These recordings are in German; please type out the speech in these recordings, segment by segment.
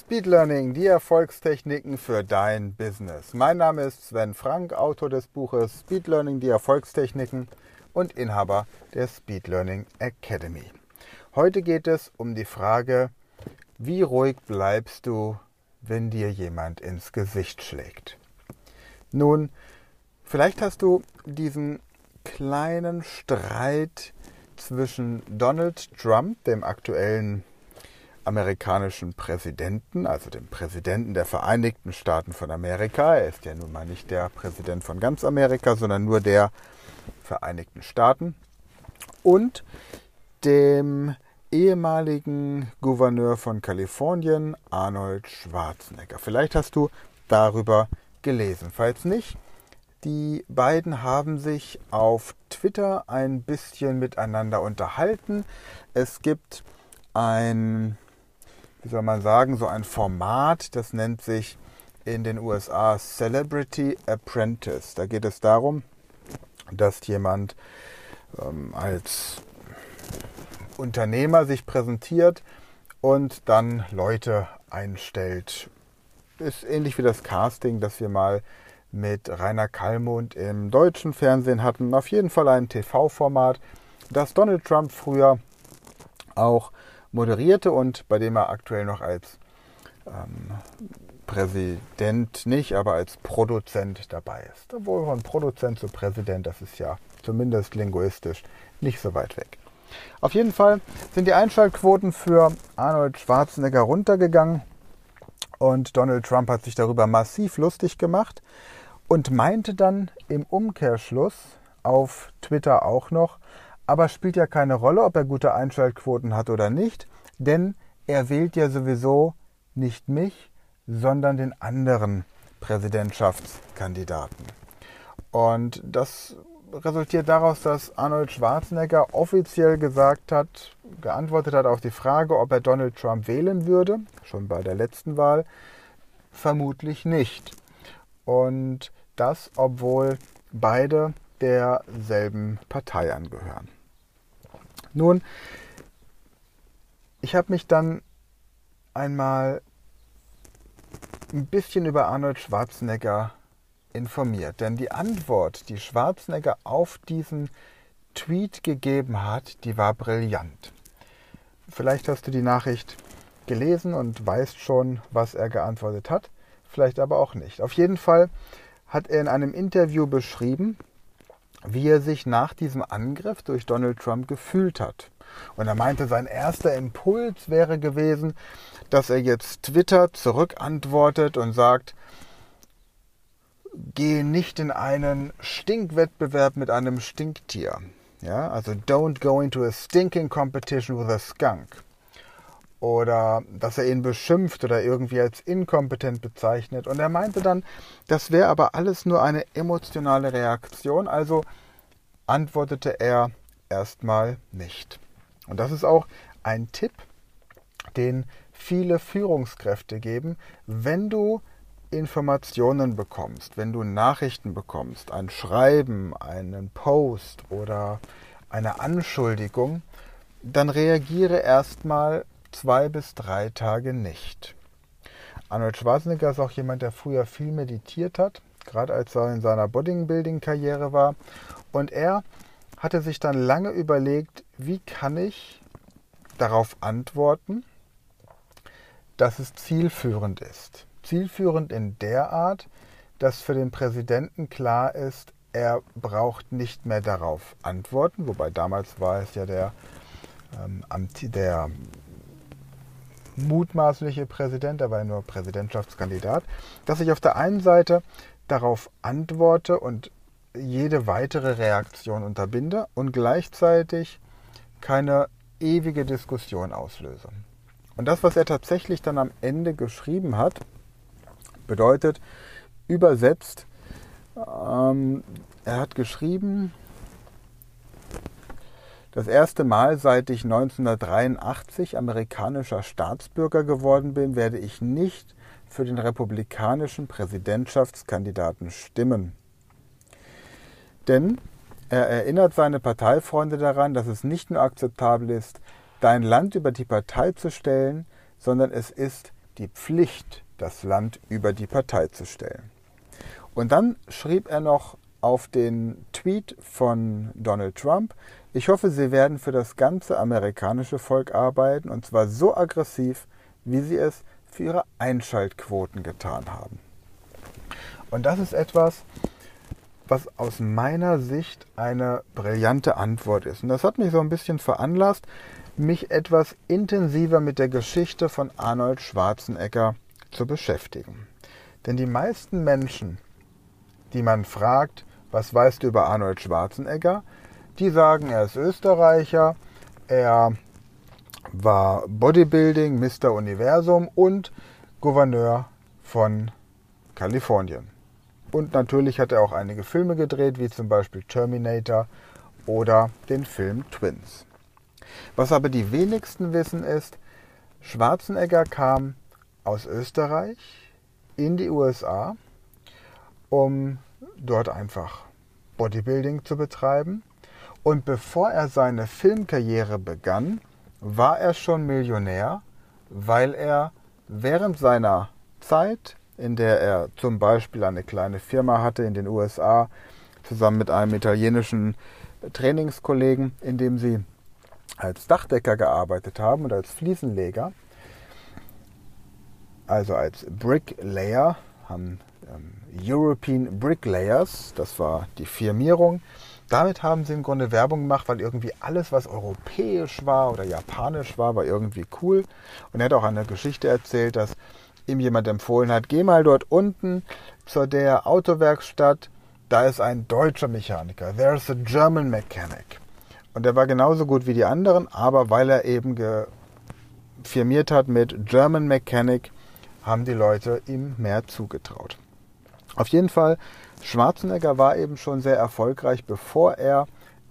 Speed Learning, die Erfolgstechniken für dein Business. Mein Name ist Sven Frank, Autor des Buches Speed Learning, die Erfolgstechniken und Inhaber der Speed Learning Academy. Heute geht es um die Frage, wie ruhig bleibst du, wenn dir jemand ins Gesicht schlägt? Nun, vielleicht hast du diesen kleinen Streit zwischen Donald Trump, dem aktuellen amerikanischen Präsidenten, also dem Präsidenten der Vereinigten Staaten von Amerika. Er ist ja nun mal nicht der Präsident von ganz Amerika, sondern nur der Vereinigten Staaten. Und dem ehemaligen Gouverneur von Kalifornien, Arnold Schwarzenegger. Vielleicht hast du darüber gelesen. Falls nicht, die beiden haben sich auf Twitter ein bisschen miteinander unterhalten. Es gibt ein wie soll man sagen, so ein Format, das nennt sich in den USA Celebrity Apprentice. Da geht es darum, dass jemand ähm, als Unternehmer sich präsentiert und dann Leute einstellt. Ist ähnlich wie das Casting, das wir mal mit Rainer Kallmund im deutschen Fernsehen hatten. Auf jeden Fall ein TV-Format, das Donald Trump früher auch moderierte und bei dem er aktuell noch als ähm, Präsident nicht, aber als Produzent dabei ist. Obwohl von Produzent zu Präsident, das ist ja zumindest linguistisch nicht so weit weg. Auf jeden Fall sind die Einschaltquoten für Arnold Schwarzenegger runtergegangen und Donald Trump hat sich darüber massiv lustig gemacht und meinte dann im Umkehrschluss auf Twitter auch noch, aber spielt ja keine Rolle, ob er gute Einschaltquoten hat oder nicht, denn er wählt ja sowieso nicht mich, sondern den anderen Präsidentschaftskandidaten. Und das resultiert daraus, dass Arnold Schwarzenegger offiziell gesagt hat, geantwortet hat auf die Frage, ob er Donald Trump wählen würde, schon bei der letzten Wahl, vermutlich nicht. Und das, obwohl beide derselben Partei angehören. Nun, ich habe mich dann einmal ein bisschen über Arnold Schwarzenegger informiert. Denn die Antwort, die Schwarzenegger auf diesen Tweet gegeben hat, die war brillant. Vielleicht hast du die Nachricht gelesen und weißt schon, was er geantwortet hat, vielleicht aber auch nicht. Auf jeden Fall hat er in einem Interview beschrieben, wie er sich nach diesem Angriff durch Donald Trump gefühlt hat. Und er meinte, sein erster Impuls wäre gewesen, dass er jetzt Twitter zurückantwortet und sagt, gehe nicht in einen Stinkwettbewerb mit einem Stinktier. Ja, also don't go into a stinking competition with a skunk. Oder dass er ihn beschimpft oder irgendwie als inkompetent bezeichnet. Und er meinte dann, das wäre aber alles nur eine emotionale Reaktion, also antwortete er erstmal nicht. Und das ist auch ein Tipp, den viele Führungskräfte geben, wenn du Informationen bekommst, wenn du Nachrichten bekommst, ein Schreiben, einen Post oder eine Anschuldigung, dann reagiere erstmal zwei bis drei Tage nicht. Arnold Schwarzenegger ist auch jemand, der früher viel meditiert hat, gerade als er in seiner Bodybuilding-Karriere war. Und er hatte sich dann lange überlegt, wie kann ich darauf antworten, dass es zielführend ist. Zielführend in der Art, dass für den Präsidenten klar ist, er braucht nicht mehr darauf antworten, wobei damals war es ja der, ähm, der mutmaßliche Präsident, er war nur Präsidentschaftskandidat, dass ich auf der einen Seite darauf antworte und jede weitere Reaktion unterbinde und gleichzeitig keine ewige Diskussion auslöse. Und das, was er tatsächlich dann am Ende geschrieben hat, bedeutet übersetzt, ähm, er hat geschrieben, das erste Mal, seit ich 1983 amerikanischer Staatsbürger geworden bin, werde ich nicht für den republikanischen Präsidentschaftskandidaten stimmen. Denn er erinnert seine Parteifreunde daran, dass es nicht nur akzeptabel ist, dein Land über die Partei zu stellen, sondern es ist die Pflicht, das Land über die Partei zu stellen. Und dann schrieb er noch auf den Tweet von Donald Trump, ich hoffe, Sie werden für das ganze amerikanische Volk arbeiten, und zwar so aggressiv, wie Sie es für Ihre Einschaltquoten getan haben. Und das ist etwas, was aus meiner Sicht eine brillante Antwort ist. Und das hat mich so ein bisschen veranlasst, mich etwas intensiver mit der Geschichte von Arnold Schwarzenegger zu beschäftigen. Denn die meisten Menschen, die man fragt, was weißt du über Arnold Schwarzenegger, die sagen, er ist Österreicher, er war Bodybuilding, Mr. Universum und Gouverneur von Kalifornien. Und natürlich hat er auch einige Filme gedreht, wie zum Beispiel Terminator oder den Film Twins. Was aber die wenigsten wissen ist, Schwarzenegger kam aus Österreich in die USA, um dort einfach Bodybuilding zu betreiben. Und bevor er seine Filmkarriere begann, war er schon Millionär, weil er während seiner Zeit in der er zum Beispiel eine kleine Firma hatte in den USA, zusammen mit einem italienischen Trainingskollegen, in dem sie als Dachdecker gearbeitet haben und als Fliesenleger, also als Bricklayer, haben European Bricklayers, das war die Firmierung. Damit haben sie im Grunde Werbung gemacht, weil irgendwie alles, was europäisch war oder japanisch war, war irgendwie cool. Und er hat auch eine Geschichte erzählt, dass ihm jemand empfohlen hat, geh mal dort unten zu der Autowerkstatt, da ist ein deutscher Mechaniker. There's a German mechanic. Und der war genauso gut wie die anderen, aber weil er eben firmiert hat mit German Mechanic, haben die Leute ihm mehr zugetraut. Auf jeden Fall, Schwarzenegger war eben schon sehr erfolgreich, bevor er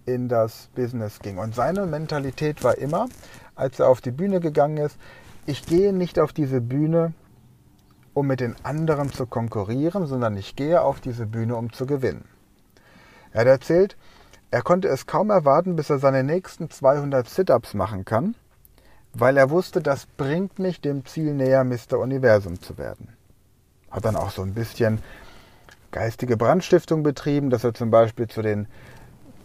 in das Business ging. Und seine Mentalität war immer, als er auf die Bühne gegangen ist, ich gehe nicht auf diese Bühne, um mit den anderen zu konkurrieren, sondern ich gehe auf diese Bühne, um zu gewinnen. Er hat erzählt, er konnte es kaum erwarten, bis er seine nächsten 200 Sit-ups machen kann, weil er wusste, das bringt mich dem Ziel näher, Mr. Universum zu werden. Hat dann auch so ein bisschen geistige Brandstiftung betrieben, dass er zum Beispiel zu den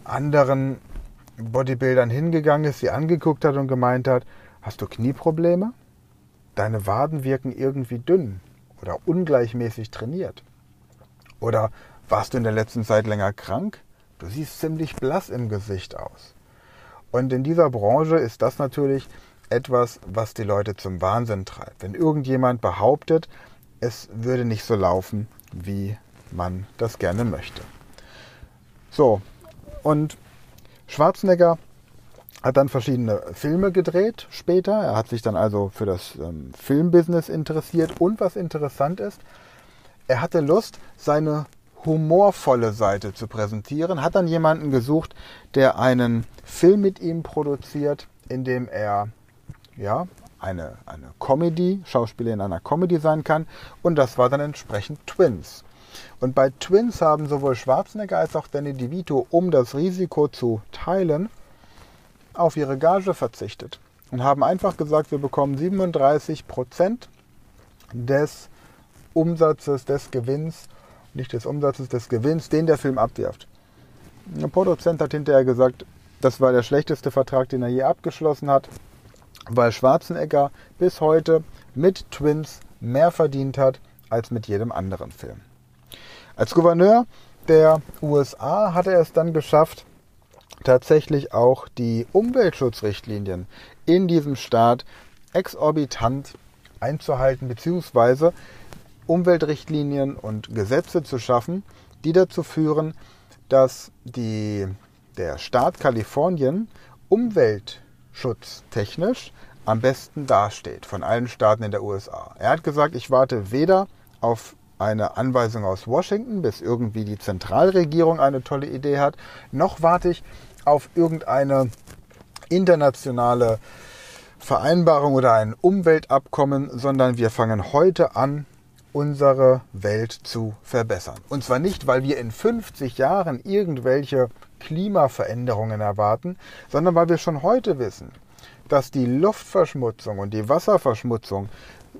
anderen Bodybuildern hingegangen ist, sie angeguckt hat und gemeint hat, hast du Knieprobleme? Deine Waden wirken irgendwie dünn oder ungleichmäßig trainiert? Oder warst du in der letzten Zeit länger krank? Du siehst ziemlich blass im Gesicht aus. Und in dieser Branche ist das natürlich etwas, was die Leute zum Wahnsinn treibt. Wenn irgendjemand behauptet, es würde nicht so laufen, wie man das gerne möchte. So, und Schwarzenegger hat dann verschiedene Filme gedreht später. Er hat sich dann also für das ähm, Filmbusiness interessiert. Und was interessant ist, er hatte Lust, seine humorvolle Seite zu präsentieren, hat dann jemanden gesucht, der einen Film mit ihm produziert, in dem er ja, eine, eine Comedy, Schauspieler in einer Comedy sein kann. Und das war dann entsprechend Twins. Und bei Twins haben sowohl Schwarzenegger als auch Danny DeVito, um das Risiko zu teilen, auf ihre Gage verzichtet und haben einfach gesagt, wir bekommen 37 Prozent des Umsatzes, des Gewinns, nicht des Umsatzes, des Gewinns, den der Film abwirft. Der Produzent hat hinterher gesagt, das war der schlechteste Vertrag, den er je abgeschlossen hat, weil Schwarzenegger bis heute mit Twins mehr verdient hat als mit jedem anderen Film. Als Gouverneur der USA hat er es dann geschafft, tatsächlich auch die Umweltschutzrichtlinien in diesem Staat exorbitant einzuhalten, beziehungsweise Umweltrichtlinien und Gesetze zu schaffen, die dazu führen, dass die, der Staat Kalifornien umweltschutztechnisch am besten dasteht von allen Staaten in der USA. Er hat gesagt, ich warte weder auf eine Anweisung aus Washington, bis irgendwie die Zentralregierung eine tolle Idee hat, noch warte ich auf irgendeine internationale Vereinbarung oder ein Umweltabkommen, sondern wir fangen heute an, unsere Welt zu verbessern. Und zwar nicht, weil wir in 50 Jahren irgendwelche Klimaveränderungen erwarten, sondern weil wir schon heute wissen, dass die Luftverschmutzung und die Wasserverschmutzung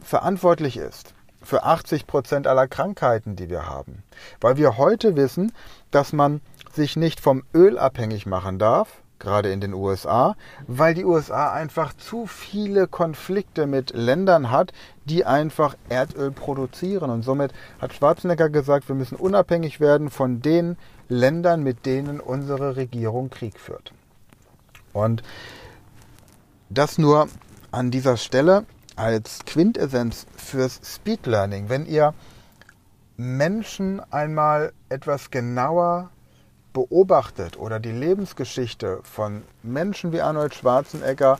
verantwortlich ist für 80 Prozent aller Krankheiten, die wir haben. Weil wir heute wissen, dass man sich nicht vom Öl abhängig machen darf, gerade in den USA, weil die USA einfach zu viele Konflikte mit Ländern hat, die einfach Erdöl produzieren. Und somit hat Schwarzenegger gesagt, wir müssen unabhängig werden von den Ländern, mit denen unsere Regierung Krieg führt. Und das nur an dieser Stelle als Quintessenz fürs Speed Learning. Wenn ihr Menschen einmal etwas genauer beobachtet oder die Lebensgeschichte von Menschen wie Arnold Schwarzenegger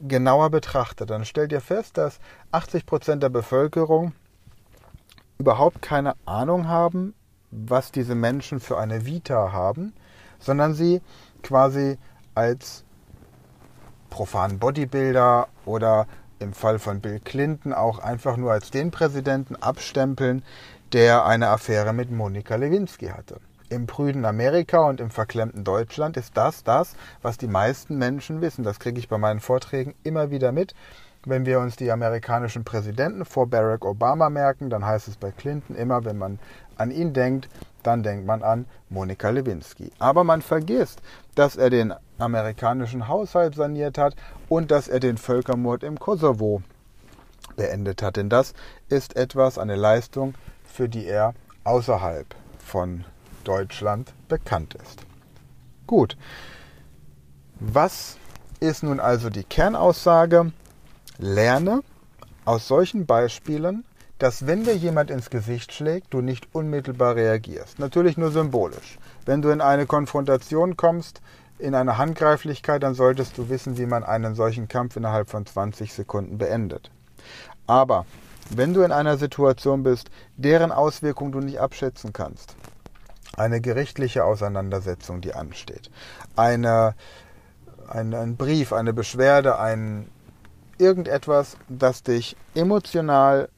genauer betrachtet, dann stellt ihr fest, dass 80 Prozent der Bevölkerung überhaupt keine Ahnung haben, was diese Menschen für eine Vita haben, sondern sie quasi als profanen Bodybuilder oder im Fall von Bill Clinton auch einfach nur als den Präsidenten abstempeln, der eine Affäre mit Monika Lewinsky hatte im prüden Amerika und im verklemmten Deutschland ist das das, was die meisten Menschen wissen. Das kriege ich bei meinen Vorträgen immer wieder mit. Wenn wir uns die amerikanischen Präsidenten vor Barack Obama merken, dann heißt es bei Clinton immer, wenn man an ihn denkt, dann denkt man an Monika Lewinsky. Aber man vergisst, dass er den amerikanischen Haushalt saniert hat und dass er den Völkermord im Kosovo beendet hat. Denn das ist etwas, eine Leistung, für die er außerhalb von Deutschland bekannt ist. Gut, was ist nun also die Kernaussage? Lerne aus solchen Beispielen, dass wenn dir jemand ins Gesicht schlägt, du nicht unmittelbar reagierst. Natürlich nur symbolisch. Wenn du in eine Konfrontation kommst, in eine Handgreiflichkeit, dann solltest du wissen, wie man einen solchen Kampf innerhalb von 20 Sekunden beendet. Aber wenn du in einer Situation bist, deren Auswirkung du nicht abschätzen kannst, eine gerichtliche Auseinandersetzung, die ansteht, eine, ein, ein Brief, eine Beschwerde, ein irgendetwas, das dich emotional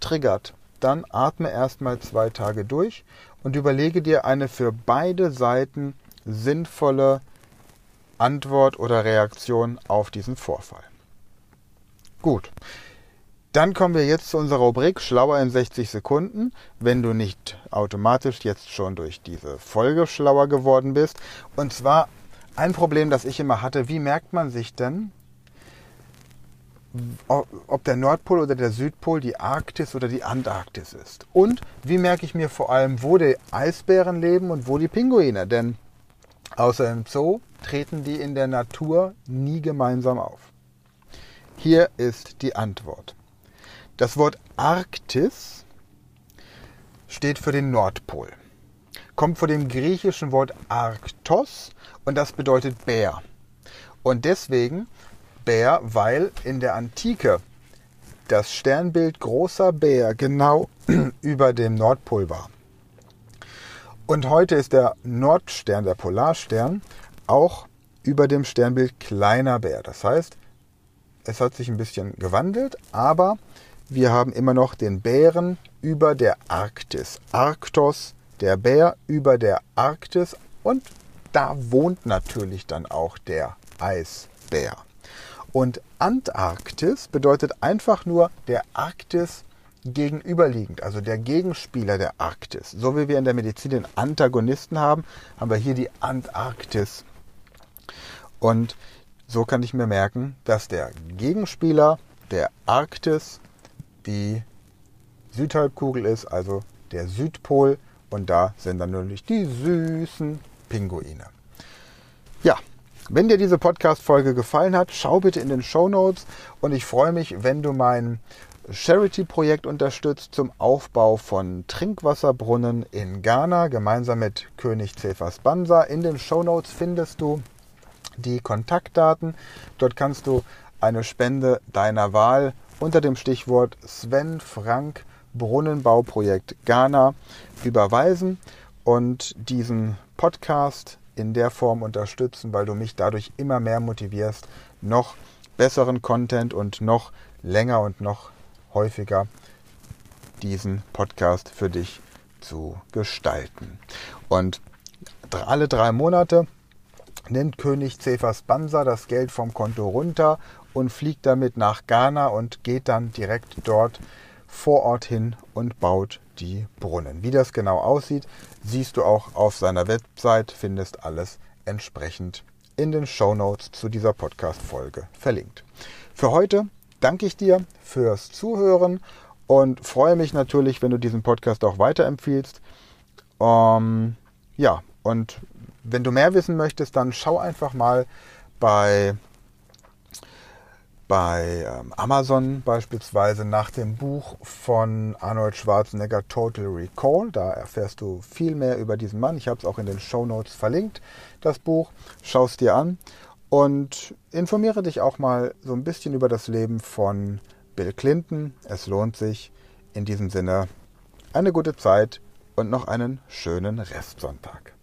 triggert, dann atme erstmal zwei Tage durch und überlege dir eine für beide Seiten sinnvolle Antwort oder Reaktion auf diesen Vorfall. Gut, dann kommen wir jetzt zu unserer Rubrik Schlauer in 60 Sekunden. Wenn du nicht automatisch jetzt schon durch diese Folge schlauer geworden bist. Und zwar ein Problem, das ich immer hatte. Wie merkt man sich denn, ob der Nordpol oder der Südpol die Arktis oder die Antarktis ist? Und wie merke ich mir vor allem, wo die Eisbären leben und wo die Pinguine? Denn außer im Zoo treten die in der Natur nie gemeinsam auf. Hier ist die Antwort. Das Wort Arktis steht für den Nordpol. Kommt von dem griechischen Wort Arktos und das bedeutet Bär. Und deswegen Bär, weil in der Antike das Sternbild großer Bär genau über dem Nordpol war. Und heute ist der Nordstern, der Polarstern, auch über dem Sternbild kleiner Bär. Das heißt, es hat sich ein bisschen gewandelt, aber wir haben immer noch den Bären über der Arktis. Arktos, der Bär über der Arktis und da wohnt natürlich dann auch der Eisbär. Und Antarktis bedeutet einfach nur der Arktis gegenüberliegend, also der Gegenspieler der Arktis. So wie wir in der Medizin den Antagonisten haben, haben wir hier die Antarktis. Und so kann ich mir merken, dass der Gegenspieler der Arktis die Südhalbkugel ist, also der Südpol. Und da sind dann natürlich die süßen Pinguine. Ja, wenn dir diese Podcast-Folge gefallen hat, schau bitte in den Show Notes und ich freue mich, wenn du mein Charity-Projekt unterstützt zum Aufbau von Trinkwasserbrunnen in Ghana gemeinsam mit König Cephas Bansa. In den Show Notes findest du die Kontaktdaten. Dort kannst du eine Spende deiner Wahl unter dem Stichwort Sven Frank Brunnenbauprojekt Ghana überweisen und diesen Podcast in der Form unterstützen, weil du mich dadurch immer mehr motivierst, noch besseren Content und noch länger und noch häufiger diesen Podcast für dich zu gestalten. Und alle drei Monate nimmt König Cephas Bansa das Geld vom Konto runter und fliegt damit nach Ghana und geht dann direkt dort vor Ort hin und baut die Brunnen. Wie das genau aussieht, siehst du auch auf seiner Website, findest alles entsprechend in den Show Notes zu dieser Podcast-Folge verlinkt. Für heute danke ich dir fürs Zuhören und freue mich natürlich, wenn du diesen Podcast auch weiterempfiehlst. Ähm, ja, und wenn du mehr wissen möchtest, dann schau einfach mal bei bei ähm, Amazon beispielsweise nach dem Buch von Arnold Schwarzenegger Total Recall. Da erfährst du viel mehr über diesen Mann. Ich habe es auch in den Show Notes verlinkt, das Buch. Schau es dir an und informiere dich auch mal so ein bisschen über das Leben von Bill Clinton. Es lohnt sich. In diesem Sinne eine gute Zeit und noch einen schönen Restsonntag.